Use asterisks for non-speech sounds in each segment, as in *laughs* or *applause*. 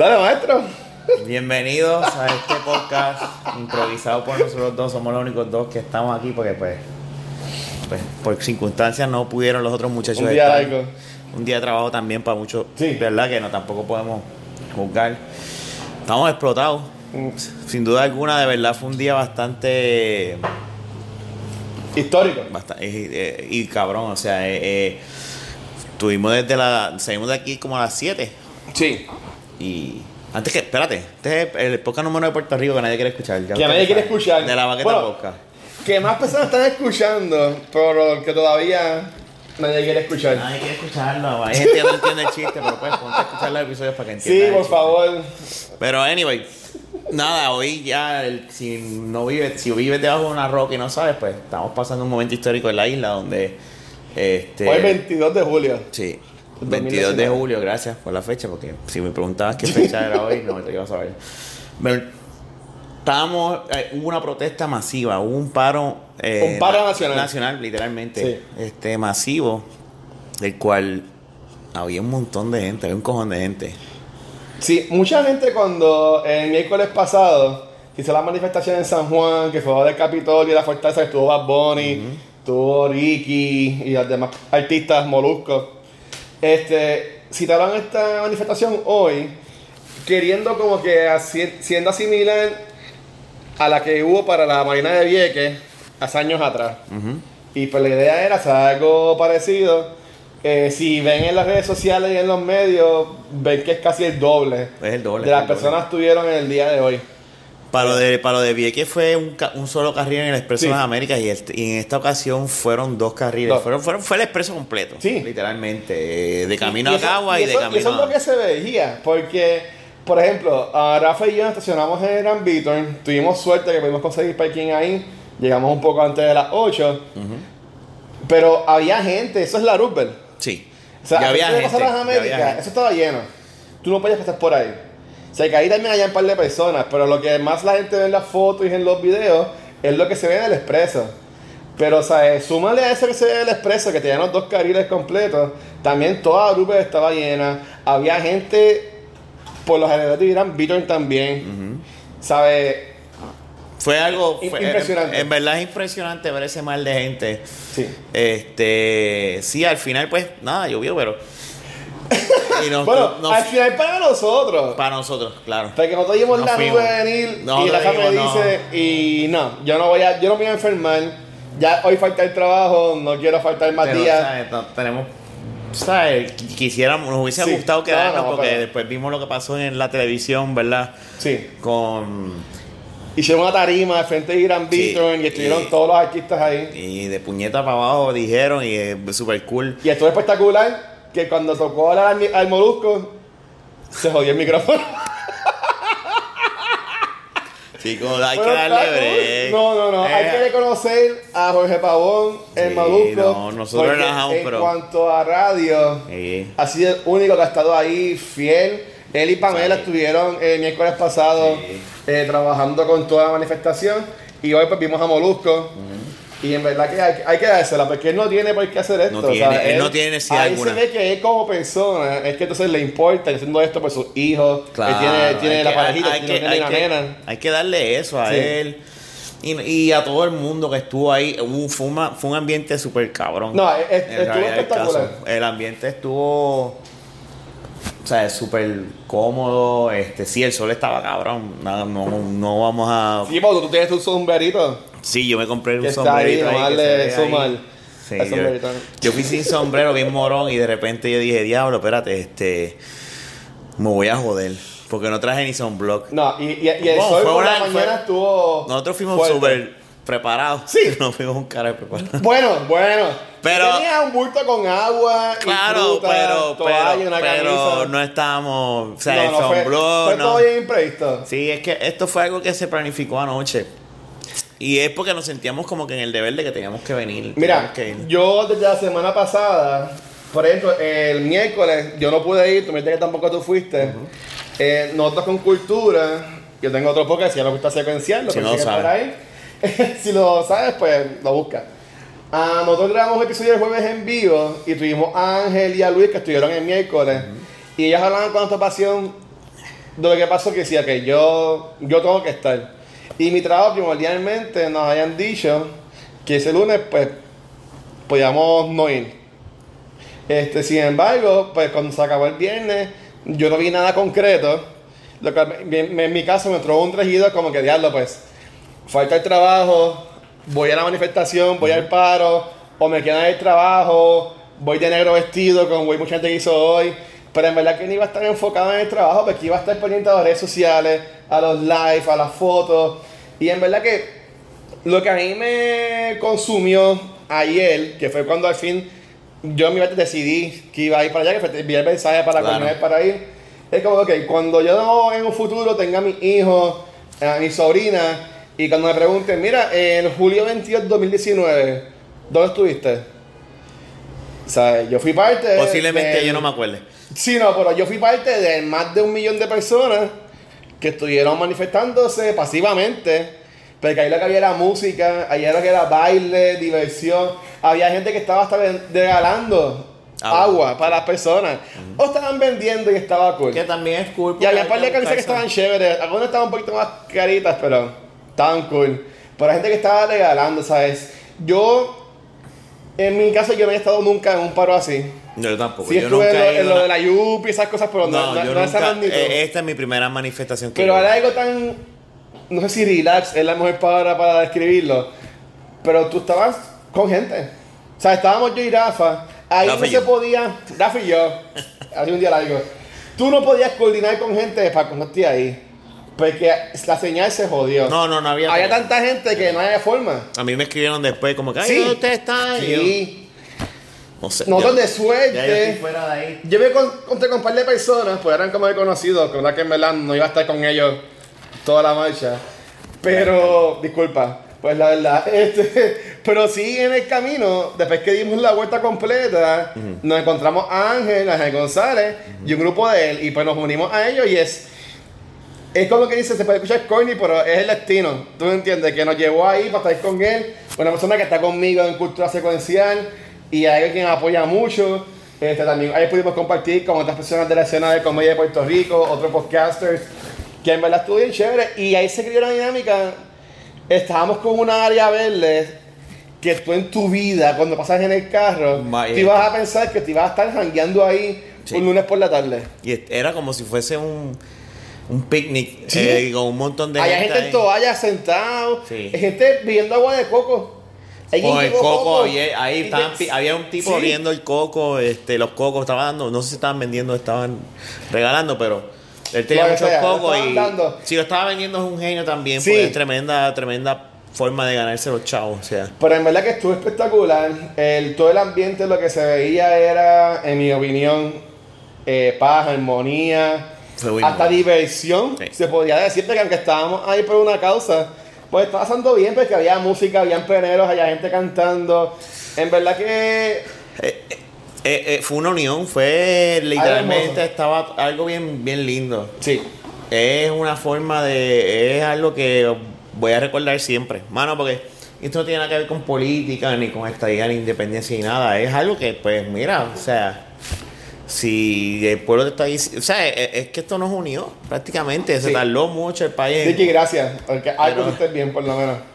Dale, maestro. Bienvenidos a este podcast improvisado por nosotros dos. Somos los únicos dos que estamos aquí porque, pues, pues por circunstancias no pudieron los otros muchachos Un día estar. Un día de trabajo también para muchos. Sí. ¿Verdad? Que no tampoco podemos juzgar. Estamos explotados. Mm. Sin duda alguna, de verdad fue un día bastante. Histórico. basta- eh, eh, y cabrón, o sea, eh, eh, estuvimos desde la. Salimos de aquí como a las 7. Sí. Y antes que, espérate, este es el podcast número de Puerto Rico que nadie quiere escuchar. ya Que nadie quiere escuchar. De la baqueta Bueno. podcast. Que más personas están escuchando, pero que todavía nadie quiere escuchar. Nadie quiere escucharlo. Hay gente que no entiende el chiste, pero pues ponte a escuchar los episodios para que Sí, entiendan. el por chiste. favor. Pero anyway, nada, hoy ya el- si no vives, si vives debajo de una roca y no sabes, pues estamos pasando un momento histórico en la isla donde este Hoy 22 de julio. Sí. 22 de julio, gracias por la fecha, porque si me preguntabas qué fecha era hoy, no te iba a saber. Pero, estábamos, eh, hubo una protesta masiva, hubo un paro. eh, Un paro nacional. Nacional, literalmente. Sí. Este, masivo, del cual había un montón de gente, había un cojón de gente. Sí, mucha gente cuando el miércoles pasado hizo la manifestación en San Juan, que fue del Capitolio y la Fortaleza, que estuvo Bad Bunny, estuvo Ricky y los demás artistas moluscos. Este, citaron esta manifestación hoy, queriendo como que así- siendo similar a la que hubo para la Marina de Vieques hace años atrás. Y pues la idea era hacer algo parecido. Eh, si ven en las redes sociales y en los medios, ven que es casi el doble Es el doble. de las personas tuvieron en el día de hoy. Para lo de, para lo de Vieques fue un, ca- un solo carril en el Expreso Sí. de las Américas y, y en esta ocasión fueron dos carriles. Dos. Fueron, fueron, fue el expreso completo. Sí. Literalmente. eh, De camino Y a eso- Cagua y, de eso, camino eso es a. lo que se veía, porque, por ejemplo, a Rafa y yo nos estacionamos en Gran Beaton, tuvimos suerte que pudimos conseguir parking ahí, llegamos un poco antes de las 8, pero había gente, eso es la Roosevelt. Sí. O sea, ya antes había de gente. pasar a las ya había Américas, gente. eso estaba lleno. Tú no podías pasar por ahí. Sea, que ahí también hay un par de personas, pero lo que más la gente ve en las fotos y en los videos es lo que se ve en el expreso. Pero, o sea, eh, súmale a eso que se ve en el expreso, que tenían los dos carriles completos, también toda la grupo estaba llena. Había gente, por los alrededores de Irán, Beaton también. ¿Sabes? Fue algo. Fue- impresionante. En, en verdad es impresionante ver ese mal de gente. Sí. Este. Sí, al final, pues, nada, llovió, pero. Y nos- Bueno, nos- al final para nosotros. para nosotros, claro. Porque nosotros vimos Nos la nube venir y Nosotros la me dijimos, dice y no, yo no voy a, yo no me voy a enfermar. Ya hoy falta el trabajo, no quiero faltar más Pero, días. ¿sabes? No- tenemos. ¿Sabes? Quisiéramos, nos hubiese Sí. gustado quedarnos No, no, porque pero- después vimos lo que pasó en la televisión, ¿verdad? Sí. Con. Hicieron una tarima de frente de Sí, Beaton y estuvieron y- todos los artistas ahí. Y de puñeta para abajo dijeron y es súper cool. Y estuvo espectacular que cuando tocó hablar al, al molusco, se jodió el micrófono. Chicos, hay que darle break. No, no, no. Hay Eh, que reconocer a Jorge Pavón, el Sí, molusco. no, nosotros relajamos, En pero- cuanto a radio, sí. ha sido el único que ha estado ahí fiel. Él y Pamela Sí. estuvieron el miércoles pasado eh, trabajando con toda la manifestación. Y hoy pues vimos a Molusco. Y en verdad que hay, hay que dársela, porque él no tiene por qué hacer esto. No tiene- él no tiene necesidad Ahí alguna. se ve que él como persona, es que entonces le importa, haciendo esto por sus hijos. Claro, él tiene, tiene la que- parejita, hay tiene que- una hay nena, que- nena. Hay que darle eso a Sí. él. Y, y a todo el mundo que estuvo ahí. Fue, una- fue un ambiente súper cabrón. No, es- es- estuvo el espectacular. caso. El ambiente estuvo. O sea, súper cómodo. Este, sí, el sol estaba cabrón. No, no, no vamos a. Sí, porque tú tienes tu sombrerito. Sí, yo me compré un ahí, sombrerito ahí. nomás que se ve ahí. Sí, yo, fui sin sombrero, bien morón, y de repente yo dije, diablo, espérate, este. Me voy a joder. Porque no traje ni sunblock. No, y, y, y el Bueno, sol fue por la una- mañana fue- estuvo. Nosotros fuimos súper preparados. Sí. *laughs* No fuimos un cara preparado. Bueno, bueno. Pero- Tenía un bulto con agua. y Claro, fruta, pero, toalla, pero, una pero no estábamos. O sea, No, el no, fue, sunblock, fue no. todo bien imprevisto. Sí, es que esto fue algo que se planificó anoche. Y es porque nos sentíamos como que en el deber de que teníamos que venir. Mira, que yo desde la semana pasada, por ejemplo, el miércoles yo no pude ir, tú me dijiste que tampoco tú fuiste. Eh, nosotros con cultura, yo tengo otro podcast, si ya lo gusta secuenciar, lo Si no lo sabes. *laughs* si lo sabes, pues lo busca. Ah, nosotros grabamos un episodio el jueves en vivo y tuvimos a Ángel y a Luis que estuvieron el miércoles. Y ellos hablaban con nuestra pasión lo que pasó que decía que yo, yo tengo que estar. Y mi trabajo primordialmente nos hayan dicho que ese lunes pues podíamos no ir. Este, sin embargo, pues cuando se acabó el viernes, yo no vi nada concreto. Lo que, en, mi caso me entró un regido como que diablo, pues, falta el trabajo, voy a la manifestación, voy al paro, o me quedan el trabajo, voy de negro vestido, como mucha gente que hizo hoy. Pero en verdad que no iba a estar enfocado en el trabajo, porque iba a estar pendiente a las redes sociales, a los live, a las fotos. Y en verdad que lo que a mí me consumió ayer, que fue cuando al fin yo me decidí que iba a ir para allá, que envié el mensaje para la comunidad para ir, es como, que cuando yo en un futuro tenga a mi hijo, a mi sobrina, y cuando me pregunten, mira, en julio 22 2019, ¿dónde estuviste? O sea, yo fui parte. Posiblemente yo no me acuerde. Sí, no, pero yo fui parte de más de un millón de personas que estuvieron manifestándose pasivamente. Porque ahí lo que había era música, ahí lo que era baile, diversión. Había gente que estaba hasta regalando agua, para las personas. O estaban vendiendo y estaba cool. Que también es cool. Y había un par de camisas que estaban chéveres. Algunas estaban un poquito más caritas, pero estaban cool. Pero hay gente que estaba regalando, ¿sabes? Yo, en mi caso, yo no he estado nunca en un paro así. Yo tampoco. Sí, yo estuve nunca en, lo, de la Yupi y esas cosas, pero no, no, yo no, nunca, eh, Esta es mi primera manifestación que Pero ahora algo tan. No sé si relax es la mejor palabra para describirlo. Pero tú estabas con gente. O sea, estábamos yo y Rafa. Ahí no se podía. Rafa y yo. *laughs* Hace un día largo. Tú no podías coordinar con gente para cuando esté ahí. Porque la señal se jodió. No, no, no había. Había tanta gente que no había forma. A mí me escribieron después, como que, ay, sí. usted está Sí. No sé. Nosotros de suerte. Ya yo estoy fuera de ahí. Yo me encontré con un par de personas, pues eran como de conocidos, con la que en verdad no iba a estar con ellos toda la marcha. Pero, disculpa, pues la verdad, *laughs* este, pero sí en el camino, después que dimos la vuelta completa, nos encontramos a Ángel, Ángel González y un grupo de él, y pues nos unimos a ellos y es. Es como que dice, se puede escuchar corny, pero es el destino. ¿Tú me entiendes? Que nos llevó ahí para estar con él. Una persona que está conmigo en cultura secuencial y hay alguien que apoya mucho. Este, también ahí pudimos compartir con otras personas de la escena de comedia de Puerto Rico, otros podcasters, que en verdad estuvo bien chévere. Y ahí se creó una dinámica. Estábamos con una área verde que tú en tu vida, cuando pasas en el carro, te ibas a pensar que te ibas a estar jangueando ahí Sí. un lunes por la tarde. Y era como si fuese un, un picnic Sí. eh, con un montón de Hay gente. gente en ahí. toallas sentado, Sí. hay gente bebiendo agua de coco. Quien el coco, había- ahí Y estaban pi- había un tipo Sí. viendo el coco, este, los cocos estaban dando, no sé si estaban vendiendo, estaban regalando, pero él tenía Lo muchos sea, cocos y dando. si lo estaba vendiendo es un genio también, Sí. pues es tremenda, tremenda forma de ganarse los chavos, o sea. Pero en verdad que estuvo espectacular. El, todo el ambiente, lo que se veía era, en mi opinión, eh, paz, armonía, hasta diversión. Sí. Se podía decir que aunque estábamos ahí por una causa, pues estaba pasando bien porque había música, habían peneros, había gente cantando. En verdad que Eh, eh, eh, fue una unión, fue literalmente estaba algo bien, bien lindo. sí. Es una forma de. Es algo que voy a recordar siempre. Mano, porque esto no tiene nada que ver con política, ni con estadía, ni independencia, ni nada. Es algo que, pues, mira, o sea. Si el pueblo te está diciendo. O sea, es, es que esto nos unió prácticamente. Se Sí. tardó mucho el país. Ricky, gracias. Porque algo que estés bien, por lo menos. *laughs*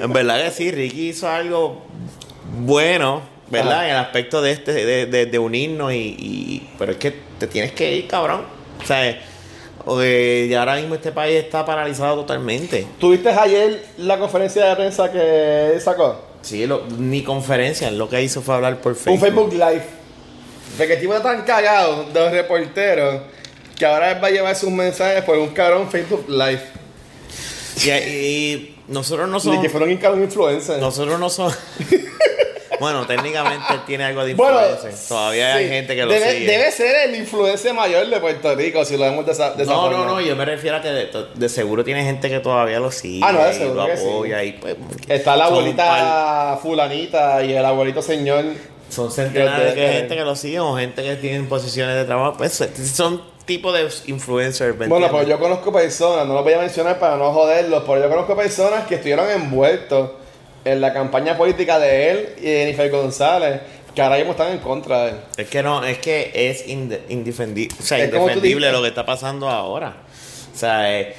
En verdad que sí, Ricky hizo algo bueno, ¿verdad? Ajá. En el aspecto de este, de, de- de unirnos y, y- Pero es que te tienes que ir, cabrón. O sea, y ahora mismo este país está paralizado totalmente. ¿Tuviste ayer la conferencia de prensa que sacó? Sí, lo- ni conferencia, lo que hizo fue hablar por Facebook. Un Facebook Live. Porque el tipo está tan cagado de los reporteros que ahora él va a llevar sus mensajes por un cabrón Facebook Live. Y, y nosotros no somos. que fueron un cabrón influencer. Nosotros no somos. *laughs* bueno, técnicamente él tiene algo de Bueno, influencia. Todavía hay gente que lo debe, sigue. Debe ser el influencer mayor de Puerto Rico, si lo vemos de esa, de No, no, no, yo me refiero a que de, de seguro tiene gente que todavía lo sigue Ah, no, de y seguro lo que sí. apoya y pues Está la abuelita fulanita y el abuelito señor. Son centenares que- de gente que lo siguen o gente que tiene posiciones de trabajo, pues son tipo de influencers. ¿me Bueno, pues yo conozco personas, no los voy a mencionar para no joderlos, pero yo conozco personas que estuvieron envueltos en la campaña política de él y de Jennifer González. que ahora mismo están en contra de él. Es que no, es que es inde- indefendi- o sea, indefendible lo que está pasando ahora. O sea, eh,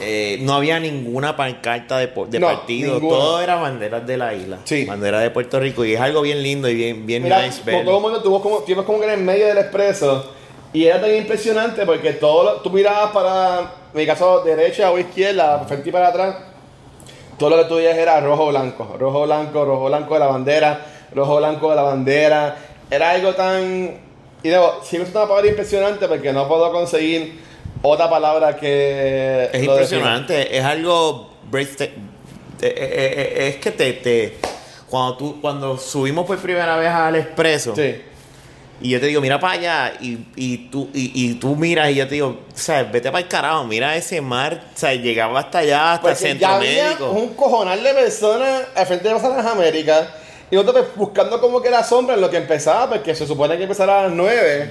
eh, no había ninguna pancarta de, de No, partido, ninguna. todo era banderas de la isla, Sí. banderas de Puerto Rico y es algo bien lindo y bien, bien Mira, nice como ver. todo el mundo tuvo como, tuvimos como que en el medio del expreso y era tan impresionante porque todo tú mirabas para, en mi caso, derecha o izquierda, frente y para atrás, todo lo que tú veías era rojo blanco, rojo blanco, rojo blanco de la bandera, rojo blanco de la bandera. Era algo tan. Y luego, sigue siendo una palabra impresionante porque no puedo conseguir otra palabra que. Es impresionante, es algo eh, eh, eh, es que te, te cuando tú cuando subimos por primera vez al expreso. Sí. y yo te digo mira para allá y, y tú y, y tú miras y yo te digo sabes vete para el carajo mira ese mar o sea llegaba hasta allá hasta el Porque centro ya había médico un cojonal de personas al frente de las Américas y nosotros pues, buscando como que la sombra en lo que empezaba, porque se supone que empezara a las 9.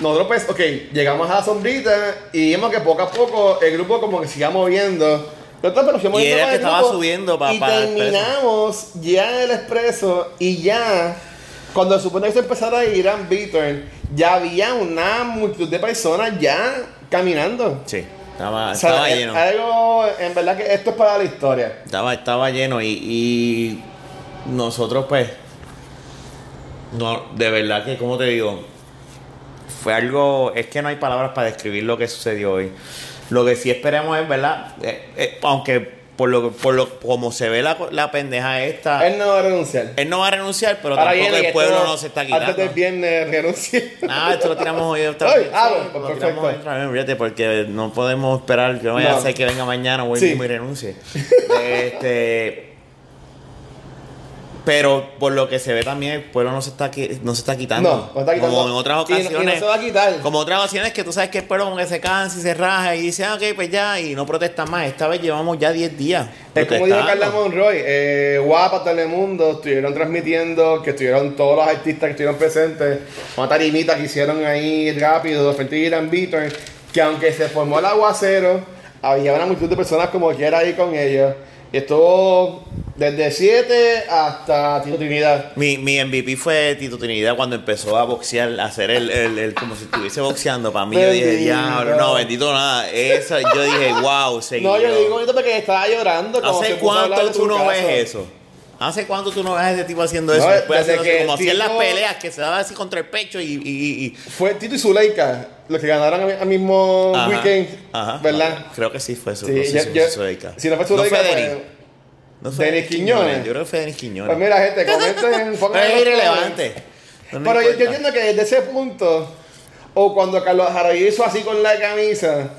Nosotros pues, ok, llegamos a la sombrita y vimos que poco a poco el grupo como que se iba moviendo. Nosotros pero fuimos Y era que estaba grupo subiendo pa- Y para el terminamos ya en el expreso y ya, cuando se supone que se empezara a ir a Beaturn, ya había una multitud de personas ya caminando. sí estaba, O sea, estaba es lleno algo, en verdad que esto es para la historia. estaba, estaba lleno y, y nosotros pues no de verdad que como te digo fue algo es que no hay palabras para describir lo que sucedió hoy lo que sí esperemos es verdad Eh, eh, aunque por lo por lo como se ve la, la pendeja esta él, Él no va a renunciar. no va a renunciar pero Ahora tampoco el pueblo no se está Antes del quitando viernes renuncia. *laughs* Ah, esto lo tiramos hoy otra vez. ah, Sí, bueno, pues perfecto. otra vez, porque no podemos esperar que no vaya a ser que venga mañana o hoy Sí. mismo y renuncie. *laughs* este, pero por lo que se ve también, el pueblo no se está, qui- no se está quitando. No, no está quitando. Como en otras Y no- y no ocasiones. se va a quitar. Como otras ocasiones que tú sabes que el pueblo como que se cansa y se raja y dice, ah, ok, pues ya, y no protesta más. Esta vez llevamos ya 10 días. Es como dijo protestando. Carla Monroy, eh, Guapa, Telemundo, estuvieron transmitiendo que estuvieron todos los artistas que estuvieron presentes, una tarimita que hicieron ahí rápido, frente a Irán Beaton, que aunque se formó el aguacero, había una multitud de personas como quiera ahí con ellos. Y estuvo desde 7 hasta Tito Trinidad. Mi, mi MVP fue Tito Trinidad cuando empezó a boxear, a hacer el, el, el- como si estuviese boxeando. Para mí yo dije, diablo, no, bendito nada. Eso, yo dije, wow, seguido. No, yo digo ahorita porque estaba llorando. Como ¿Hace cuánto tú su no caso. ves eso? ¿Hace cuánto tú no ves a ese tipo haciendo No, eso? Después desde que como hacían las peleas, que se daba así contra el pecho y... y- y- Fue Tito y Zuleika los que ganaron al mismo Ajá, weekend, ajá, ¿verdad? no, creo que sí fue eso. Sí, no yo- yo- fue Zuleika. si no fue No Zuleika, fue. No fue Denis Quiñones. Yo creo que fue Denis Quiñones. Pues mira, gente, comenten. pongan es *laughs* irrelevante. No Pero yo, entiendo que desde ese punto, o cuando Carlos Jaramillo hizo así con la camisa,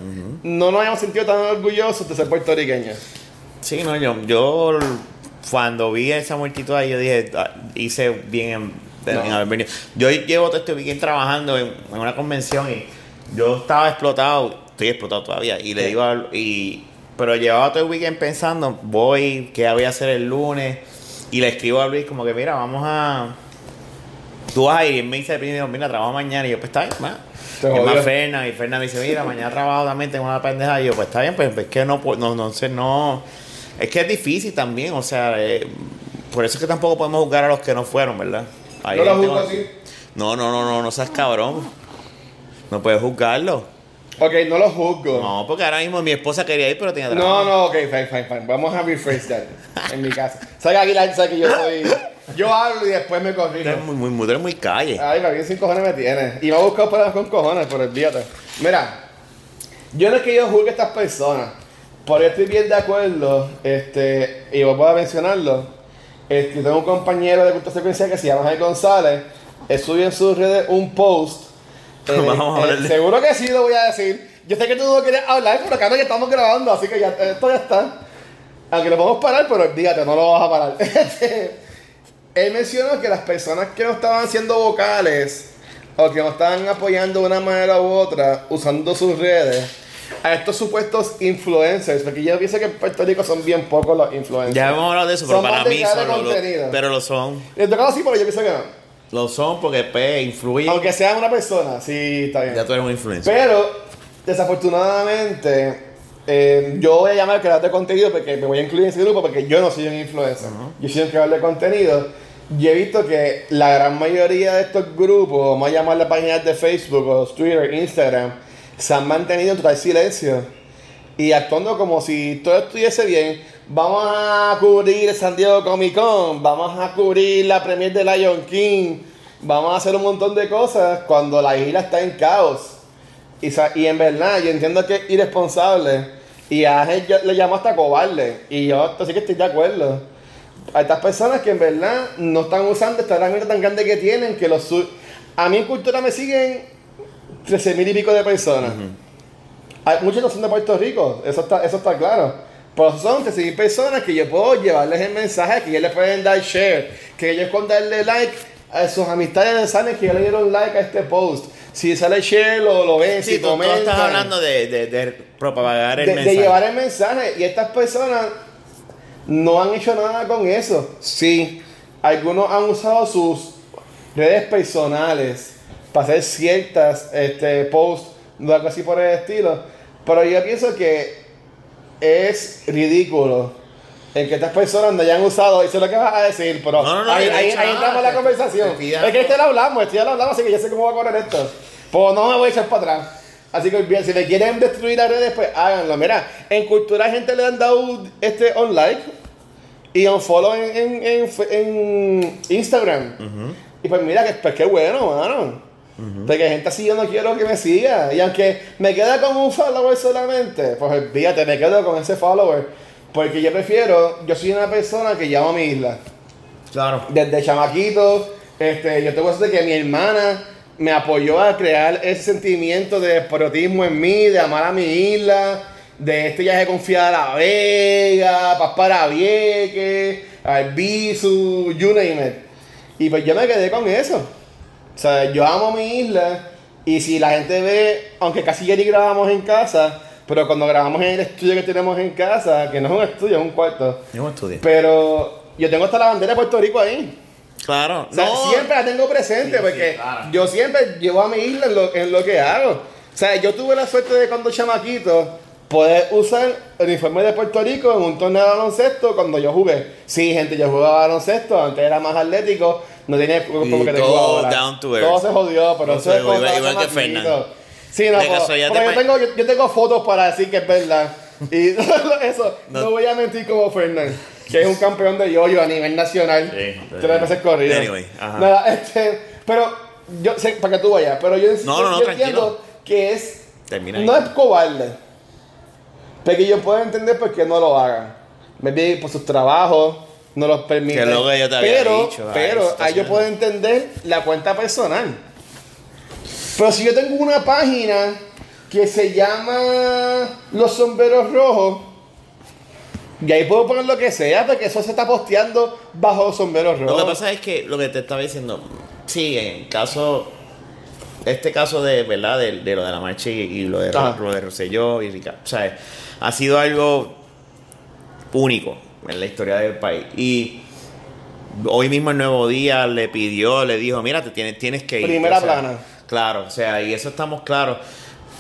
no nos habíamos sentido tan orgullosos de ser puertorriqueños. Sí, no, yo, yo cuando vi esa multitud ahí, yo dije, ah, hice bien en, haber venido. Yo llevo todo este weekend trabajando en, en una convención y yo estaba explotado, estoy explotado todavía, y le digo, al- y, pero llevaba todo el weekend pensando, voy, qué voy a hacer el lunes, y le escribo a Luis como que, mira, vamos a... Tú vas a ir, y me dice primero, mira, trabajo mañana, y yo, pues está bien, Y es más Fernan, y Fernan me dice, mira, mañana trabajo también, tengo una pendeja. Y yo, pues está bien, pues es que no, pu- no, no sé, no. Es que es difícil también, o sea, eh, por eso es que tampoco podemos juzgar a los que no fueron, ¿verdad? Yo lo juzgo así. No, no, no, no, no seas cabrón. No puedes juzgarlo. Ok, no lo juzgo. No, porque ahora mismo mi esposa quería ir, pero tenía No, trabajo. no, ok, fine, fine, fine. Vamos a rephrase that en mi casa. ¿Sabes que aquí la sabe que yo soy. Yo hablo y después me Tú corrijo. eres muy, muy, muy, eres muy calle. Ay, para sin cojones me tienes. Y me ha buscado problemas con cojones, pero olvídate. Mira, yo no es que yo juzgue a estas personas. Por estoy bien de acuerdo, este, y voy a mencionarlo. Este, tengo un compañero de cultura secuencial que se llama Jaime González. Él subió en sus redes un post. Eh, *laughs* Vamos a eh, hablarle. seguro que sí lo voy a decir. Yo sé que tú no querías hablar, pero acá no ya estamos grabando, así que ya esto ya está. Aunque lo podemos parar, pero olvídate, no lo vas a parar. *laughs* Este, él mencionó que las personas que no estaban haciendo vocales o que no estaban apoyando de una manera u otra usando sus redes a estos supuestos influencers, porque yo pienso que en Puerto Rico son bien pocos los influencers. Ya hemos hablado de eso, pero Son para más de mí crear son. lo- lo- contenido. pero lo son. Les tocaba así, pero yo pienso que no. Lo son porque pues, influyen. Aunque sea una persona, sí, está bien. Ya tú eres un influencer. Pero, desafortunadamente, eh, yo voy a llamar creador de contenido porque me voy a incluir en ese grupo porque yo no soy un influencer. Yo soy un creador de contenido. yo he visto que la gran mayoría de estos grupos, vamos a llamar páginas de Facebook o Twitter, Instagram, se han mantenido en total silencio y actuando como si todo estuviese bien. Vamos a cubrir San Diego Comic Con, vamos a cubrir la premier de Lion King, vamos a hacer un montón de cosas cuando la isla está en caos. Y, y en verdad, yo entiendo que es irresponsable y a él le llamo hasta cobarde. Y yo sí que estoy de acuerdo. A estas personas que en verdad no están usando esta herramienta tan grande que tienen, que los... A mí en cultura me siguen 13 mil y pico de personas. Muchos no son de Puerto Rico, eso está, eso está claro. Pero son 13 mil personas que yo puedo llevarles el mensaje, que ellos le pueden dar share, que ellos con darle like a sus amistades saben que ya le dieron like a este post. Si sale share, lo, lo ven, si tú, tú estás hablando de, de, propagar el mensaje. De llevar el mensaje. Y estas personas no han hecho nada con eso. Sí, algunos han usado sus redes personales para hacer ciertas este, posts, algo así por el estilo. Pero yo pienso que es ridículo en que estas personas no hayan usado, eso es lo que vas a decir, pero ahí, ahí, entramos en la conversación. Es que este lo hablamos, este ya lo hablamos, así que ya sé cómo va a correr esto. Pues no me voy a echar para atrás. Así que bien, si le quieren destruir las redes, pues háganlo. Mira, en cultura gente le han dado este on like y un follow en, en, en, Instagram. Y pues mira, que, pues qué bueno, mano. Porque gente así yo no quiero que me siga. Y aunque me queda con un follower solamente, pues fíjate, me quedo con ese follower. Porque yo prefiero, yo soy una persona que llamo a mi isla. Claro. Desde chamaquito, este, yo tengo de que mi hermana me apoyó a crear ese sentimiento de patriotismo en mí, de amar a mi isla, de este viaje confiado a La Vega, Paz para Vieques, al Bisu, you name it. Y pues yo me quedé con eso. O sea, yo amo mi isla y si la gente ve, aunque casi ya ni grabamos en casa, pero cuando grabamos en el estudio que tenemos en casa, que no es un estudio, es un cuarto. Es un estudio. Pero yo tengo hasta la bandera de Puerto Rico ahí. Claro. O sea, siempre la tengo presente porque yo siempre llevo a mi isla en lo, en lo que hago. O sea, yo tuve la suerte de cuando chamaquito poder usar el uniforme de Puerto Rico en un torneo de baloncesto cuando yo jugué. Sí, gente, yo jugaba baloncesto, antes era más atlético, no tenía como que te ahora. Down to earth. Todo se jodió, pero eso es igual, igual que Fernando. Sí, no, pero, yo, tengo, yo, tengo fotos para decir que es verdad. Y *laughs* eso, no. voy a mentir como Fernando, que es un campeón de yoyo a nivel nacional. Sí, tres veces corrido. Anyway, ajá. Nada, este, pero yo sé, para que tú vayas, pero yo, no, no, no, yo entiendo que es, Termina no es cobarde porque yo puedo entender por qué no lo hagan. Me por sus trabajos, no los permiten. Que lo yo te había pero, dicho. Pero ahí yo puedo entender la cuenta personal. Pero si yo tengo una página que se llama Los Sombreros Rojos, y ahí puedo poner lo que sea, porque eso se está posteando bajo sombreros rojos. Lo que pasa es que lo que te estaba diciendo, sí, en caso, este caso de, ¿verdad? De, lo de la marcha y, lo de, lo de Rosselló y Ricardo, ¿sabes? ha sido algo único en la historia del país. Y hoy mismo el Nuevo Día le pidió, le dijo, mira, te tienes, tienes que ir. Primera plana. Claro, o sea, y eso estamos claros.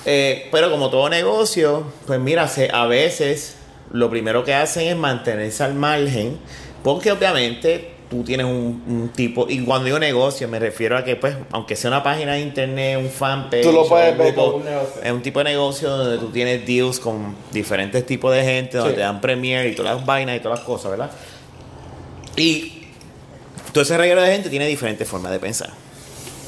Eh, pero como todo negocio, pues mira, a veces lo primero que hacen es mantenerse al margen, porque obviamente tú tienes un, tipo, y cuando digo negocio me refiero a que pues, aunque sea una página de internet, un fanpage, tú lo puedes ver un negocio. Es un tipo de negocio donde tú tienes deals con diferentes tipos de gente, donde te dan premier y todas las vainas y todas las cosas, ¿verdad? Y todo ese reguero de gente tiene diferentes formas de pensar.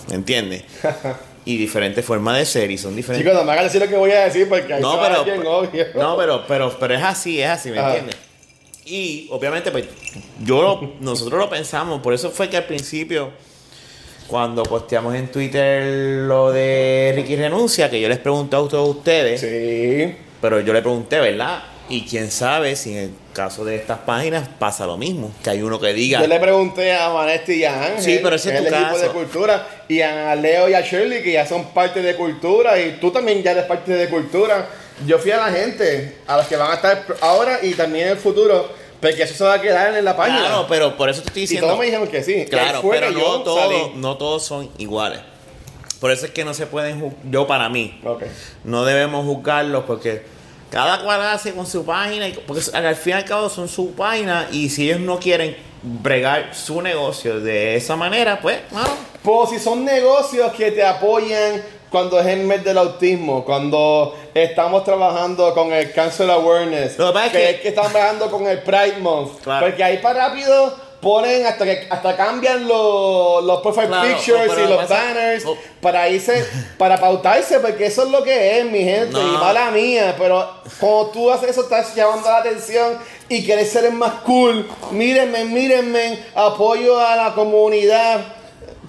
¿Me entiendes? *laughs* y diferentes formas de ser y son diferentes. Chicos, no me hagas decir lo que voy a decir porque no, pero, no, pero, pero, pero es así, es así, ¿me entiendes? Y obviamente, pues yo, nosotros lo pensamos, por eso fue que al principio, cuando posteamos en Twitter lo de Ricky Renuncia, que yo les pregunté a todos ustedes, sí. pero yo le pregunté, ¿verdad? Y quién sabe si en el caso de estas páginas pasa lo mismo, que hay uno que diga. Yo le pregunté a Vanesti y a Ángel, sí, pero ese es tu equipo de cultura, y a Leo y a Shirley, que ya son parte de cultura, y tú también ya eres parte de cultura yo fui a la gente, a los que van a estar ahora y también en el futuro, porque eso se va a quedar en la página. Claro, pero por eso te estoy diciendo. Y todos me dijeron que sí. Claro, pero no todos, no todos son iguales. Por eso es que no se pueden yo para mí. No debemos juzgarlos porque cada cual hace con su página, porque al fin y al cabo son su página y si ellos no quieren bregar su negocio de esa manera, pues, mano, Pues si son negocios que te apoyan cuando es el mes del autismo, cuando estamos trabajando con el Cancer Awareness, Lo que pasa es que, que- estamos trabajando con el Pride Month, Claro. porque ahí para rápido ponen hasta que hasta cambian los, los profile Claro, pictures y lo los banners oh. para irse, para pautarse, porque eso es lo que es, mi gente, y No. mala mía, pero cuando tú haces eso estás llamando la atención y quieres ser el más cool, mírenme, mírenme, apoyo a la comunidad,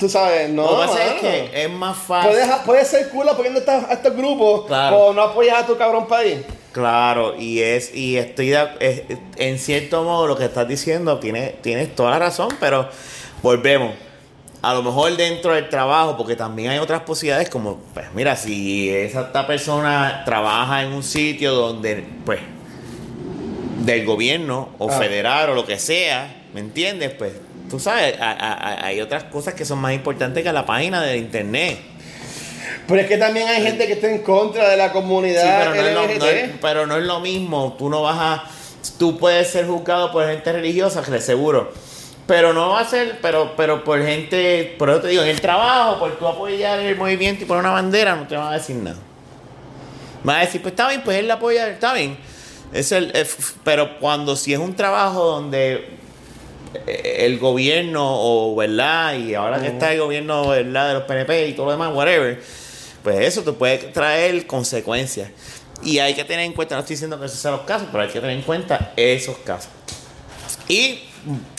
tú sabes, no, lo que pasa es mano. que es más fácil. Puedes, puedes ser cool apoyando a estos, a estos grupos, Claro. o no apoyas a tu cabrón país. Claro, y es y estoy de- es- en cierto modo lo que estás diciendo tiene, tienes toda la razón, pero volvemos. A lo mejor dentro del trabajo, porque también hay otras posibilidades como, pues mira, si esa esta persona trabaja en un sitio donde, pues, del gobierno o Ah. federal o lo que sea, ¿me entiendes? Pues, tú sabes, a- hay otras cosas que son más importantes que la página de internet. Pero es que también hay gente que está en contra de la Sí, comunidad pero no, es lo, no es- pero no es lo mismo. Tú no vas a. Tú puedes ser juzgado por gente religiosa, que seguro. Pero no va a ser. Pero, pero por gente. Por eso te digo, en el trabajo, por tú apoyar el movimiento y por una bandera, no te van a decir nada. Van a decir, pues está bien, pues él la apoya, está bien. Es el, es- pero cuando si es un trabajo donde eh, el gobierno o verdad y ahora que está el gobierno verdad de los PNP y todo lo demás whatever pues eso te puede traer consecuencias. Y hay que tener en cuenta no estoy diciendo que esos sean los casos pero hay que tener en cuenta esos casos. Y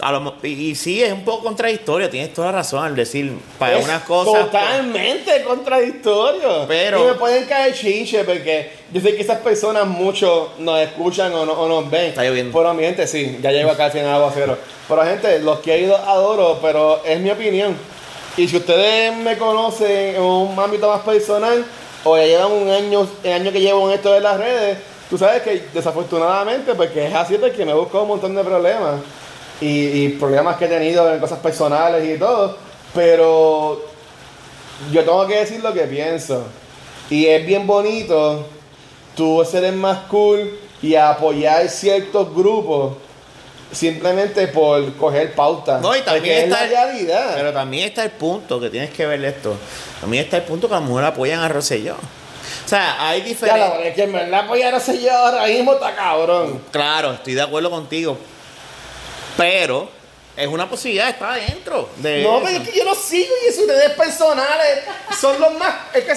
a lo y, y sí es un poco contradictorio tienes toda la razón al decir para Es unas cosas Totalmente contradictorio. Pero- Y me pueden caer chinche porque yo sé que esas personas mucho nos escuchan o, no- o nos ven. Está lloviendo. Pero mi gente, sí, ya llego acá al final aguacero. Pero gente, los que he ido adoro, pero es mi opinión. Y si ustedes me conocen en un ámbito más personal o ya llevan un año, el año que llevo en esto de las redes, tú sabes que desafortunadamente, porque es así, porque me busco un montón de problemas y, y problemas que he tenido en cosas personales y todo, pero yo tengo que decir lo que pienso. Y es bien bonito tú ser el más cool y apoyar ciertos grupos simplemente por coger pauta. No, y también es está la realidad. Pero también está el punto que tienes que ver esto. También está el punto que las mujeres apoyan a Rosselló. O sea, hay Ya, diferentes. la verdad es que en verdad apoyar a yo ahora mismo está cabrón. Claro, estoy de acuerdo contigo. Pero es una posibilidad, está adentro. De No, eso. pero es que yo lo sigo y sus redes personales son los más. Es que,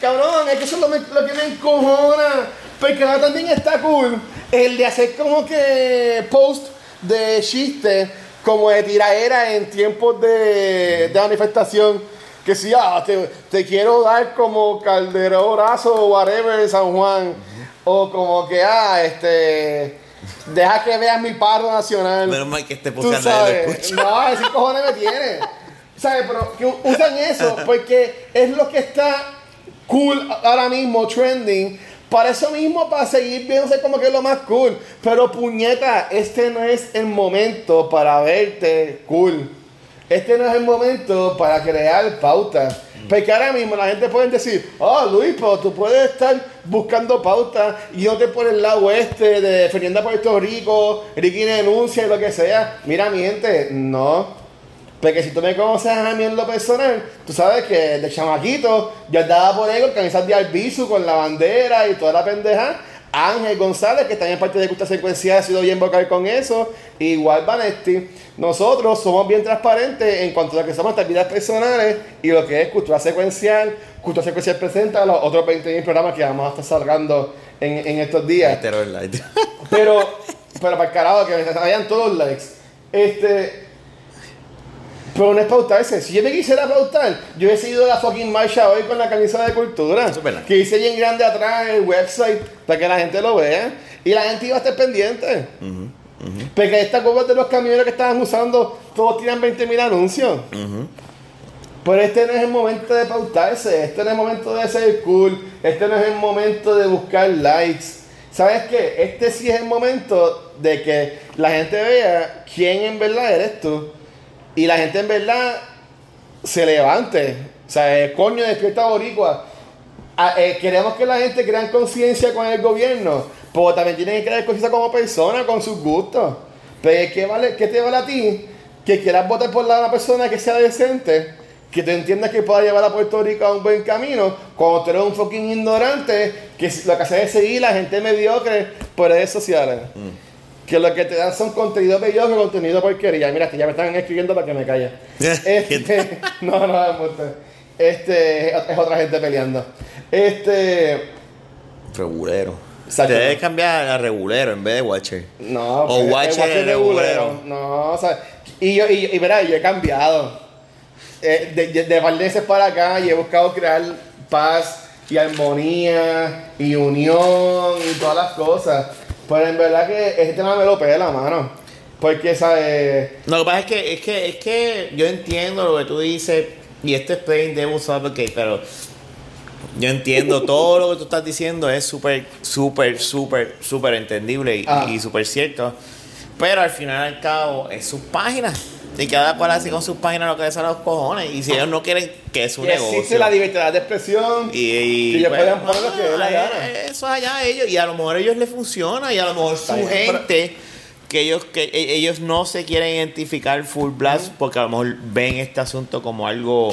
cabrón, es que eso es lo, lo que me encojona. Porque ahora también está cool el de hacer como que post de chiste, como de tiraera en tiempos de, de manifestación. Que si, ah, te, te quiero dar como calderorazo o whatever en San Juan. O como que, ah, este. Deja que veas mi paro nacional. Menos mal que este podcast nadie lo escucha. no, ese cojones me tiene. ¿Sabes? Pero que usan eso *laughs* porque es lo que está cool ahora mismo, trending. Para eso mismo, para seguir viéndose como que es lo más cool. Pero puñeta, este no es el momento para verte cool. Este no es el momento para crear pautas. Porque ahora mismo la gente puede decir, oh Luis, pero tú puedes estar buscando pautas y no te por el lado este de defendiendo Puerto Rico, Ricky denuncia y lo que sea. Mira, mi gente, no. Porque si tú me conoces a mí en lo personal, tú sabes que de chamaquito yo andaba por ahí con camisas de Albizu, con la bandera y toda la pendeja. Ángel González, que también parte de Gusta Secuencial, ha sido bien vocal con eso. Igual Vanesti. Nosotros somos bien transparentes en cuanto a lo que son nuestras vidas personales y lo que es Cultura Secuencial. Cultura Secuencial presenta los otros 20.000 programas que vamos a estar salgando en, en estos días. Light. Pero, pero para el carajo, que me vayan todos los likes. Este. Pero no es pautarse. Si yo me quisiera pautar, yo hubiese ido a la fucking marcha hoy con la camisa de cultura. Eso es verdad. Que hice bien grande atrás en el website para que la gente lo vea. Y la gente iba a estar pendiente. Porque estas cosas de los camiones que estaban usando, todos tiran 20.000 anuncios. Pero este no es el momento de pautarse, este no es el momento de ser cool, este no es el momento de buscar likes. ¿Sabes qué? Este sí es el momento de que la gente vea quién en verdad eres tú. Y la gente en verdad se levante. O sea, eh, coño, despierta boricua. Ah, eh, queremos que la gente crea conciencia con el gobierno, pero también tienen que crear conciencia como persona, con sus gustos. Pero ¿qué, vale, ¿qué te vale a ti que quieras votar por la persona que sea decente, que te entiendas que pueda llevar a Puerto Rico a un buen camino, cuando tú eres un fucking ignorante, que lo que hace es seguir a gente mediocre por redes sociales. Que lo que te dan son contenido mediocre, contenido porquería. Mira, que ya me están escribiendo para que me calle. *laughs* este, *laughs* no, no, es Este, es otra gente peleando. Este. Regulero. Te debes cambiar a regulero en vez de Watcher. No, o Watcher, es regulero. No, o sea, y yo, y, y verá, yo he cambiado. Eh, de, de, de para acá y he buscado crear paz y armonía y unión y todas las cosas. Pero en verdad que este tema me lo la mano. Porque, ¿sabes? No, lo que pasa es que, es que, es que yo entiendo lo que tú dices, y este es Plain Devil's Advocate, pero yo entiendo *laughs* todo lo que tú estás diciendo, es súper, súper, súper, súper entendible y, ah. y súper cierto. Pero al final al cabo, es sus páginas. Y cada cual hace con sus páginas lo que les a los cojones. Y si ellos no quieren que es su negocio. Existe la libertad de expresión. Y, y ellos pues, pueden poner lo que la gana. Eso es allá ellos. Y a lo mejor a ellos les funciona. Y a lo mejor su gente. Que ellos, que e, ellos no se quieren identificar full blast porque a lo mejor ven este asunto como algo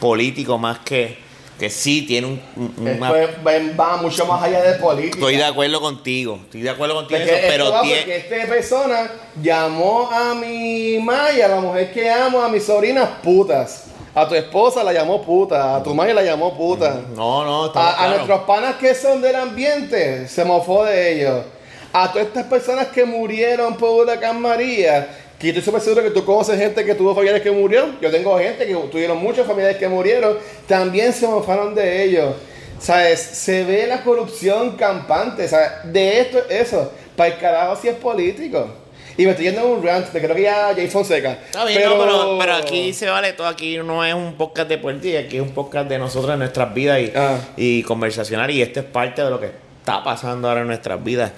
político más que que sí tiene un, una... va mucho más allá de política. Estoy de acuerdo contigo, estoy de acuerdo contigo, eso, pero tiene... Porque esta persona llamó a mi Maya, a la mujer que amo, a mis sobrinas putas. A tu esposa la llamó puta, a tu madre la llamó puta. No, no, a, a nuestros panas que son del ambiente, se mofó de ellos. A todas estas personas que murieron por Huracán María, que estoy súper seguro que tú conoces gente que tuvo familiares que murieron. Yo tengo gente que tuvieron muchos familiares que murieron. También se mofaron de ellos. ¿Sabes? Se ve la corrupción campante. ¿Sabes? De esto, eso. Para el carajo si es político. Y me estoy yendo en un rant, te creo que ya Jay Fonseca. Está bien, pero... pero, aquí se vale todo. Aquí no es un podcast de política, aquí es un podcast de nosotros en nuestras vidas y, ah. y conversacional. Y esto es parte de lo que está pasando ahora en nuestras vidas.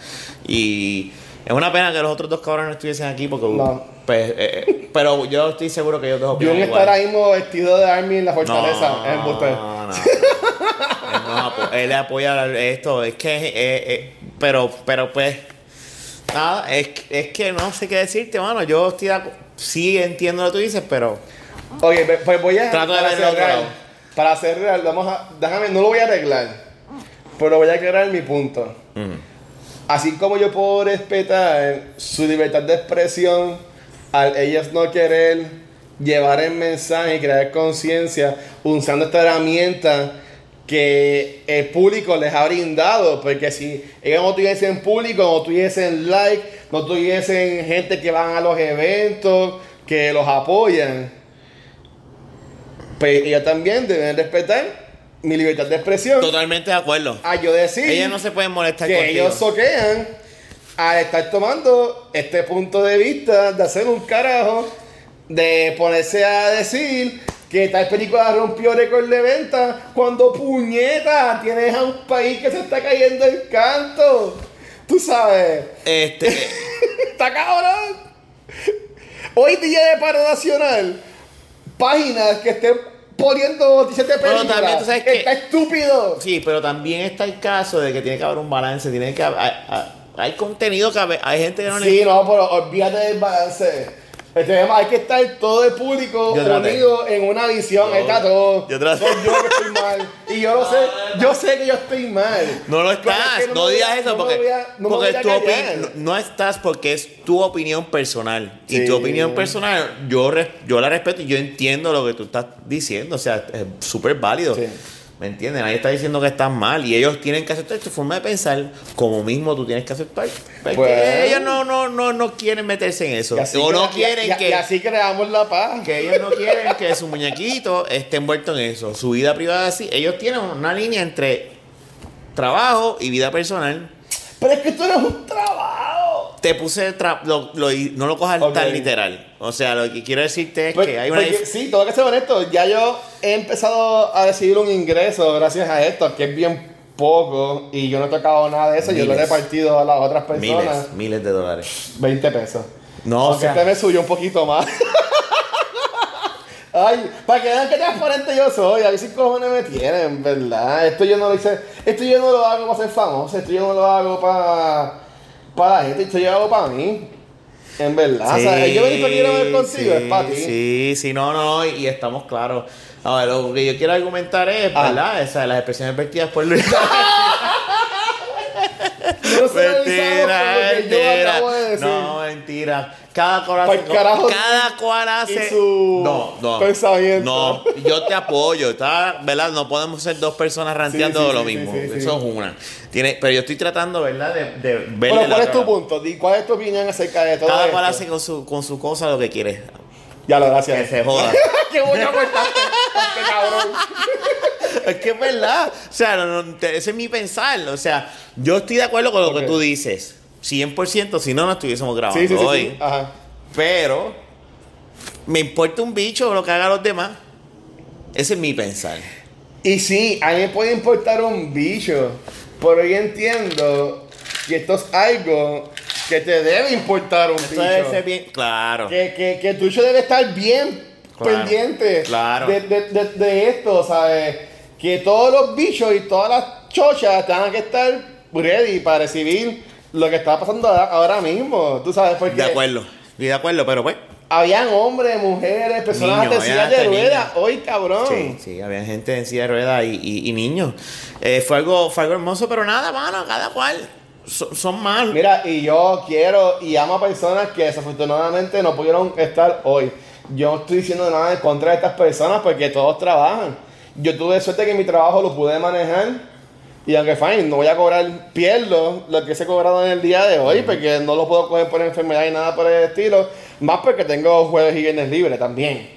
Y es una pena que los otros dos cabrones no estuviesen aquí porque. Pues, eh, eh, pero yo estoy seguro que ellos dos Yo está ahora mismo vestido de Army en la fortaleza. No, en no, no. él, él apoya esto. Es que. Eh, pero, pero pues. Nada, es, es que no sé qué decirte, mano. Yo estoy sí entiendo lo que tú dices, pero. Oye, pues voy a. Trato de para cerrar, para cerrar, vamos a. Déjame, no lo voy a arreglar. Pero voy a aclarar mi punto. Así como yo puedo respetar su libertad de expresión al ellos no querer llevar el mensaje y crear conciencia usando esta herramienta que el público les ha brindado, porque si ellos no tuviesen público, no tuviesen like, no tuviesen gente que van a los eventos, que los apoyan, pues ellos también deben respetar mi libertad de expresión. Totalmente de acuerdo. A yo decir. Ellas no se pueden molestar que ellos soquean al estar tomando este punto de vista de hacer un carajo, de ponerse a decir que tal película rompió récord de venta cuando puñeta tienes a un país que se está cayendo el canto. Tú sabes. Este. *laughs* está cabrón. Hoy día de paro nacional, páginas que estén poniendo 17 películas. Pero también, tú sabes que, está estúpido. Sí, pero también está el caso de que tiene que haber un balance, tiene que haber, hay, contenido que hay gente que no sí, no, pero olvídate del balance. Este, hay que estar todo el público unido en una visión. está todo. Yo Soy yo que estoy mal. Y yo lo sé. Yo sé que yo estoy mal. No lo estás. no, digas eso porque, porque tu opinión. No estás porque es tu opinión personal. Y tu opinión personal, yo, yo la respeto y yo entiendo lo que tú estás diciendo. O sea, es súper válido. Sí. ¿Me entienden? Nadie está diciendo que están mal y ellos tienen que aceptar tu forma de pensar como mismo tú tienes que aceptar. Porque pues, ellos no, no, no, no quieren meterse en eso. O no quieren que. Y así creamos la paz. Que ellos no quieren que su muñequito esté envuelto en eso. Su vida privada así. Ellos tienen una línea entre trabajo y vida personal. Pero es que tú eres un trabajo te puse lo, no lo cojas tan literal. O sea, lo que quiero decirte es pues, que hay una. sí, todo que ser honesto. Ya yo he empezado a recibir un ingreso gracias a esto, que es bien poco, y yo no he tocado nada de eso. Yo lo he repartido a las otras personas. Miles, miles de dólares. 20 pesos. No, Aunque o sea, este me subió un poquito más. *laughs* Ay, para que vean qué transparente yo soy, a ver si cojones me tienen, ¿verdad? Esto yo no lo hice, esto yo no lo hago para ser famoso, esto yo no lo hago para para la gente, esto yo hago para mí. En verdad. o sea, yo venir quiero ver contigo, es para ti. Sí, sí, no, no, y estamos claros. Ahora, lo que yo quiero argumentar es, Ah. ¿verdad? Esa, las expresiones vertidas por Luis. *laughs* *laughs* No mentira, yo mentira. acabo de decir. No, mentira. Cada cual hace, Pa'l carajo cada su no, no, pensamiento. No, yo te apoyo, está, ¿verdad? No podemos ser dos personas ranteando Sí, sí, lo sí, mismo. Eso es una. Tiene, pero yo estoy tratando, ¿verdad? De, Pero la ¿cuál es tu punto? ¿Cuál es tu opinión acerca de todo Cada cual hace con su, con su cosa lo que quiere. Ya lo Que gracias. se joda. *laughs* ¡Qué bueno cortaste! ¡Qué cabrón! es que es verdad. O sea, no, no, te- ese es mi pensar. O sea, yo estoy de acuerdo con lo que tú dices. 100%, si no, no estuviésemos grabando Sí, sí, sí, hoy. sí. Ajá. Pero me importa un bicho lo que hagan los demás. Ese es mi pensar. Y sí, a mí me puede importar un bicho, pero yo entiendo que esto es algo que te debe importar un Eso bicho. debe bien. Claro. Que, que, que tu bicho debe estar bien Claro, pendiente claro. De, de, de, de esto, ¿sabes? Que todos los bichos y todas las chochas tengan que estar ready para recibir lo que está pasando ahora, mismo, tú sabes, porque De acuerdo. Estoy de acuerdo, pero pues. habían hombres, mujeres, personas Niños, de silla de ruedas, hoy cabrón. Sí, sí, había gente en silla de ruedas y, y- y niños. Eh, fue, algo, fue algo hermoso, pero nada, mano, cada cual. So- son mal. Mira, y yo quiero y amo a personas que desafortunadamente no pudieron estar hoy. Yo no estoy diciendo nada en contra de estas personas porque todos trabajan. Yo tuve suerte que mi trabajo lo pude manejar. Y aunque fine, no voy a cobrar, pierdo lo que se cobrado en el día de hoy, porque no lo puedo coger por enfermedad y nada por el estilo. Más porque tengo jueves y viernes libres también.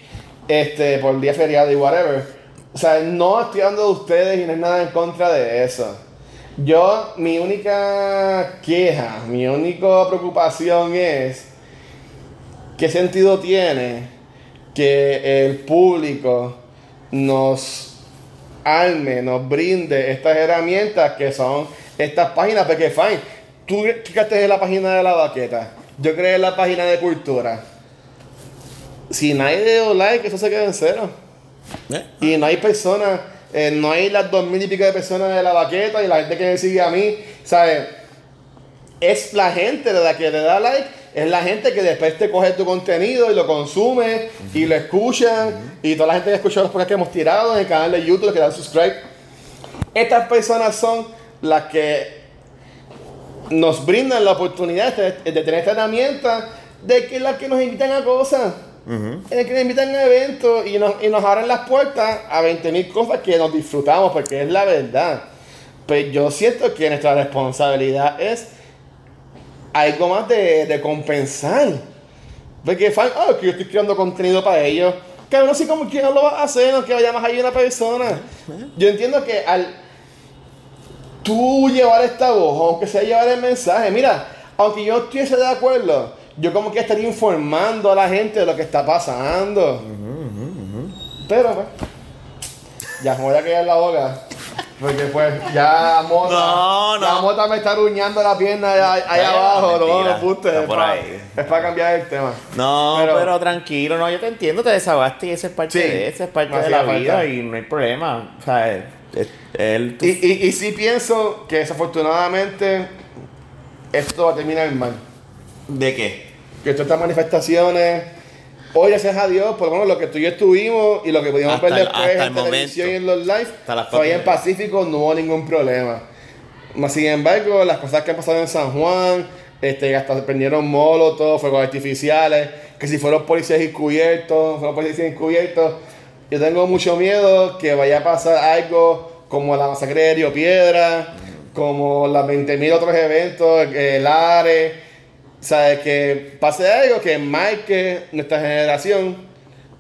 Este, por el día feriado y whatever. O sea, no estoy hablando de ustedes y no hay nada en contra de eso. Yo, mi única queja, mi única preocupación es qué sentido tiene que el público nos arme, nos brinde estas herramientas que son estas páginas, porque fine, tú clicaste en la página de la baqueta, yo creé la página de cultura. Si nadie dio like, eso se queda en cero. ¿Eh? Y no hay personas, eh, no hay las dos mil y pico de personas de la baqueta y la gente que me sigue a mí, ¿sabes? Es la gente de la que le da like, es la gente que después te coge tu contenido y lo consume y lo escuchan. Y toda la gente que escucha los podcasts que hemos tirado en el canal de YouTube, que dan subscribe. Estas personas son las que nos brindan la oportunidad de, de tener esta herramienta de que las que nos invitan a cosas. En el que nos invitan a eventos y nos, y nos abren las puertas a 20.000 cosas que nos disfrutamos, porque es la verdad. Pues yo siento que nuestra responsabilidad es algo más de, de compensar. Porque fan, oh, que yo estoy creando contenido para ellos. Cabrón, si como que no lo vas a hacer, no que vaya más allá una persona. Yo entiendo que al tú llevar esta voz, aunque sea llevar el mensaje, mira, aunque yo estuviese de acuerdo, yo como que estaría informando a la gente de lo que está pasando. Pero pues, ya me voy a quedar la boca. Porque pues ya Mota, No, no. ya Mota me está aruñando la pierna allá, abajo, no, no puste, es para, ahí. es para cambiar el tema. No, Pero- pero, tranquilo, no, yo te entiendo, te desahogaste y esa es parte Sí, de esa es parte de la falta. vida y no hay problema. O sea, es- es- él, Y, y, y sí pienso que desafortunadamente esto va a terminar mal. ¿De qué? que todas estas manifestaciones, hoy gracias a Dios, por lo menos lo que tú y yo estuvimos y lo que pudimos Hasta ver el- después hasta en el televisión y en los live, Hasta la todavía en Pacífico no hubo ningún problema. Sin embargo, las cosas que han pasado en San Juan, este, hasta se prendieron molotov, fuegos artificiales, que si fueron policías encubiertos, fueron policías encubiertos, yo tengo mucho miedo que vaya a pasar algo como la masacre de Río Piedra, como las 20.000 otros eventos, el ARE, ¿sabes? Que pase algo que marque nuestra generación,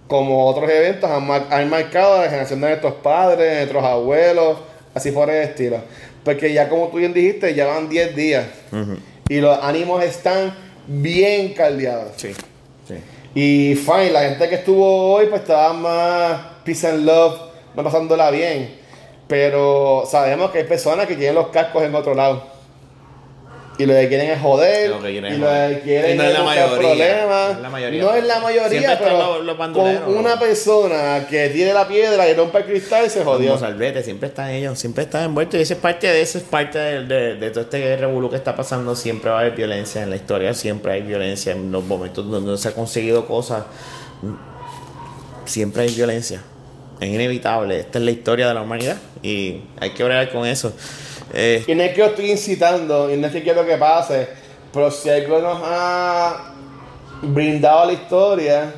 como otros eventos han, mar- han marcado la generación de nuestros padres, de nuestros abuelos, así por el estilo. Porque ya como tú bien dijiste, ya van 10 días y los ánimos están bien caldeados. Sí, sí. Y fine, la gente que estuvo hoy pues estaba más peace and love, no pasándola bien. Pero sabemos que hay personas que tienen los cascos en otro lado. Y lo que quieren es joder. Lo que quieren y lo que quieren no es la mayoría, problemas. no es la mayoría. No es la mayoría, Siempre están pero los- los bandoleros, con una los- persona que tiene la piedra y rompe el cristal se jodió. Como Salvete, siempre están ellos, siempre están envueltos. Y eso es parte de eso, es parte de, de- de todo este revolú que está pasando. Siempre va a haber violencia en la historia, siempre hay violencia en los momentos donde no se ha conseguido cosas. Siempre hay violencia. Es inevitable. Esta es la historia de la humanidad y hay que bregar con eso. Eh, Y no es que yo estoy incitando, y no es que quiero que pase, pero si algo nos ha brindado la historia,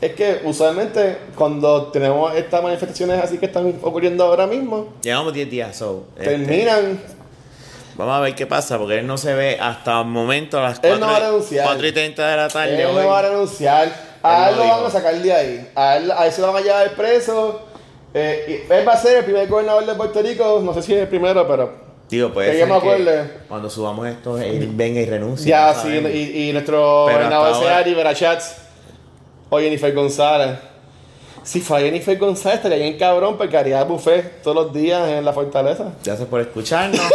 es que usualmente cuando tenemos estas manifestaciones así que están ocurriendo ahora mismo, llevamos 10 días, so, este, terminan. Vamos a ver qué pasa, porque él no se ve hasta el momento a las Él 4, no va a renunciar. 4 y 30 de la tarde. Él hoy. no va a renunciar. A Él él lo lo van a sacar de ahí. A él, a él se lo van a llevar preso. Eh, él va a ser el primer gobernador de Puerto Rico. No sé si es el primero, pero Digo, puede Que ser me que cuando subamos esto, él venga y renuncie. ya no sí. Y, y nuestro Pero gobernador sea Rivera Chats o Jennifer González. Si fue Jennifer González, estaría bien cabrón porque haría buffet todos los días en la fortaleza. Gracias por escucharnos. *laughs*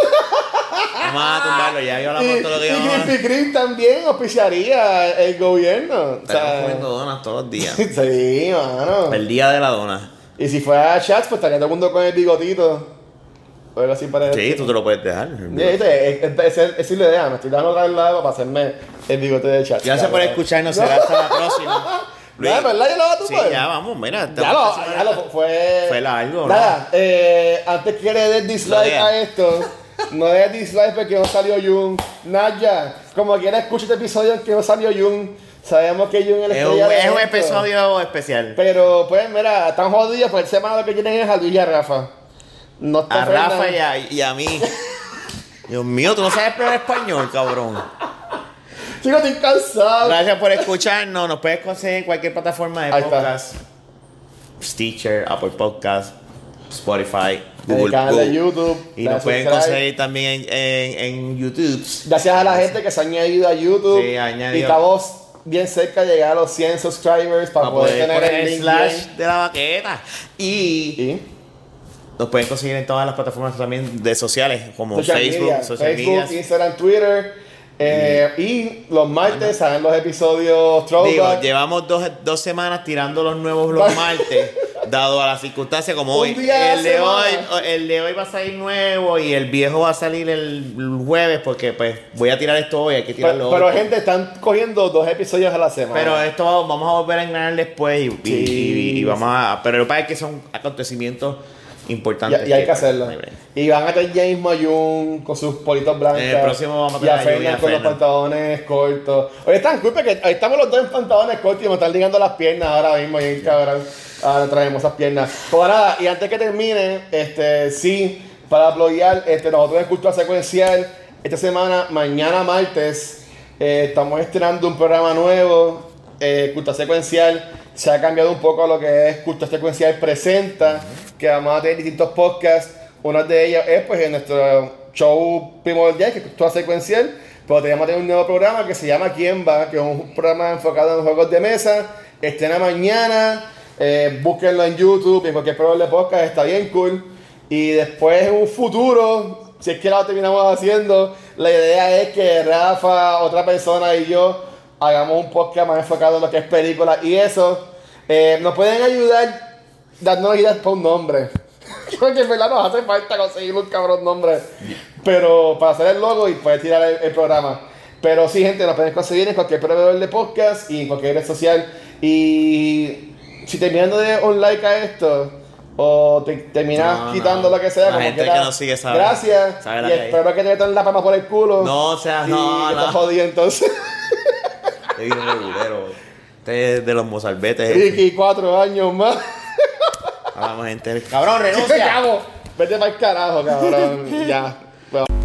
Vamos a tumbarlo, ya yo hablamos todo lo que y Kreme también auspiciaría el gobierno. O Estamos sea, comiendo donas todos los días. *laughs* sí, mano. El día de la dona. Y si fuera Chats, pues estaría todo el mundo con el bigotito. O algo así para Sí, tú te lo puedes dejar. Esa es la idea, me estoy dando otra lado para hacerme el bigote de Chats. Gracias por escucharnos, será hasta la *laughs* próxima. Ya, ¿verdad? Ya lo vas a Sí, tumbar. ya vamos, mira. Ya lo, ya lo fue. Fue largo, ¿no? Nada, eh, antes que le des dislike Lo a esto, no des dislike porque no salió Jun. Naya, como quiera escucha este episodio que no salió Jun. Sabemos que Jun es la Es un, es un episodio especial. Pero pues mira, están jodidos porque el semana lo que quieren es a Luis y a Rafa. No está A Rafa y a, y a mí. *laughs* Dios mío, tú no sabes hablar español, cabrón. Chicos, estoy cansado. Gracias por escucharnos. Nos puedes conseguir en cualquier plataforma de podcast. Stitcher, Apple Podcast, Spotify, En el Google, canal de Google. YouTube. Y nos pueden subscribe. conseguir también en, en, en YouTube. Gracias a la gente que se ha añadido a YouTube. Sí, añadió. Y estamos bien cerca de llegar a los 100 subscribers para, poder, poder tener poner el link slash bien. de la baqueta. Y Y nos pueden conseguir en todas las plataformas también de sociales, como social Facebook, media, social Facebook. Instagram, Twitter. eh, y los martes salen los episodios Digo, llevamos dos, dos semanas tirando los nuevos los *laughs* martes, dado a las circunstancias como hoy. a la El de hoy, el de hoy va a salir nuevo y el viejo va a salir el jueves porque pues voy a tirar esto hoy, hay que tirarlo pero, pero hoy. gente, están cogiendo dos episodios a la semana. Pero esto va- vamos a volver a enganar después y, y- Sí. y- y vamos a... Pero lo que pasa es que son acontecimientos y, importantes. y hay que hacerlo. Y van a tener James Mayun con sus politos blancos. El próximo vamos a Y a tener a y a Fernan con los pantalones cortos. Oye, están porque ahí estamos los dos en pantalones cortos y me están ligando las piernas ahora mismo, bien cabrón. Ahora traemos esas piernas. Pues nada, y antes que termine, este, sí, para apoyar, este, nosotros en Cultura Secuencial, esta semana, mañana martes, eh, estamos estrenando un programa nuevo, eh, Cultura Secuencial. Se ha cambiado un poco lo que es Cultura Secuencial Presenta, que vamos a tener distintos podcasts. Una de ellas es pues en nuestro show primordial, que es Cultura Secuencial. Pero tenemos tener un nuevo programa que se llama ¿Quién va? Que es un programa enfocado en juegos de mesa. Estrena mañana. Eh, búsquenlo en YouTube, en cualquier programa de podcast, está bien cool. Y después en un futuro, si es que lo terminamos haciendo, la idea es que Rafa, otra persona y yo hagamos un podcast más enfocado en lo que es películas y eso. Eh, nos pueden ayudar dándonos ideas para un nombre. *laughs* Porque en verdad nos hace falta conseguir un cabrón nombre. Pero para hacer el logo y poder tirar el, el programa. Pero sí, gente, nos pueden conseguir en cualquier proveedor de podcast y en cualquier red social. Y si terminando de un like a esto, o te terminas No, no. quitando lo que sea, La como gente quiera, que nos sigue sabe- Gracias. sabe la y que hay. espero que te metan la palma por el culo. No, o sea, y no, te no. jodí entonces. *laughs* Te vino regulero. Este es de los mozalbetes. y, y cuatro años más. Vamos, gente. Cabrón, renuncia. *laughs* cago. Vete para el carajo, cabrón. ya. Bueno. *laughs*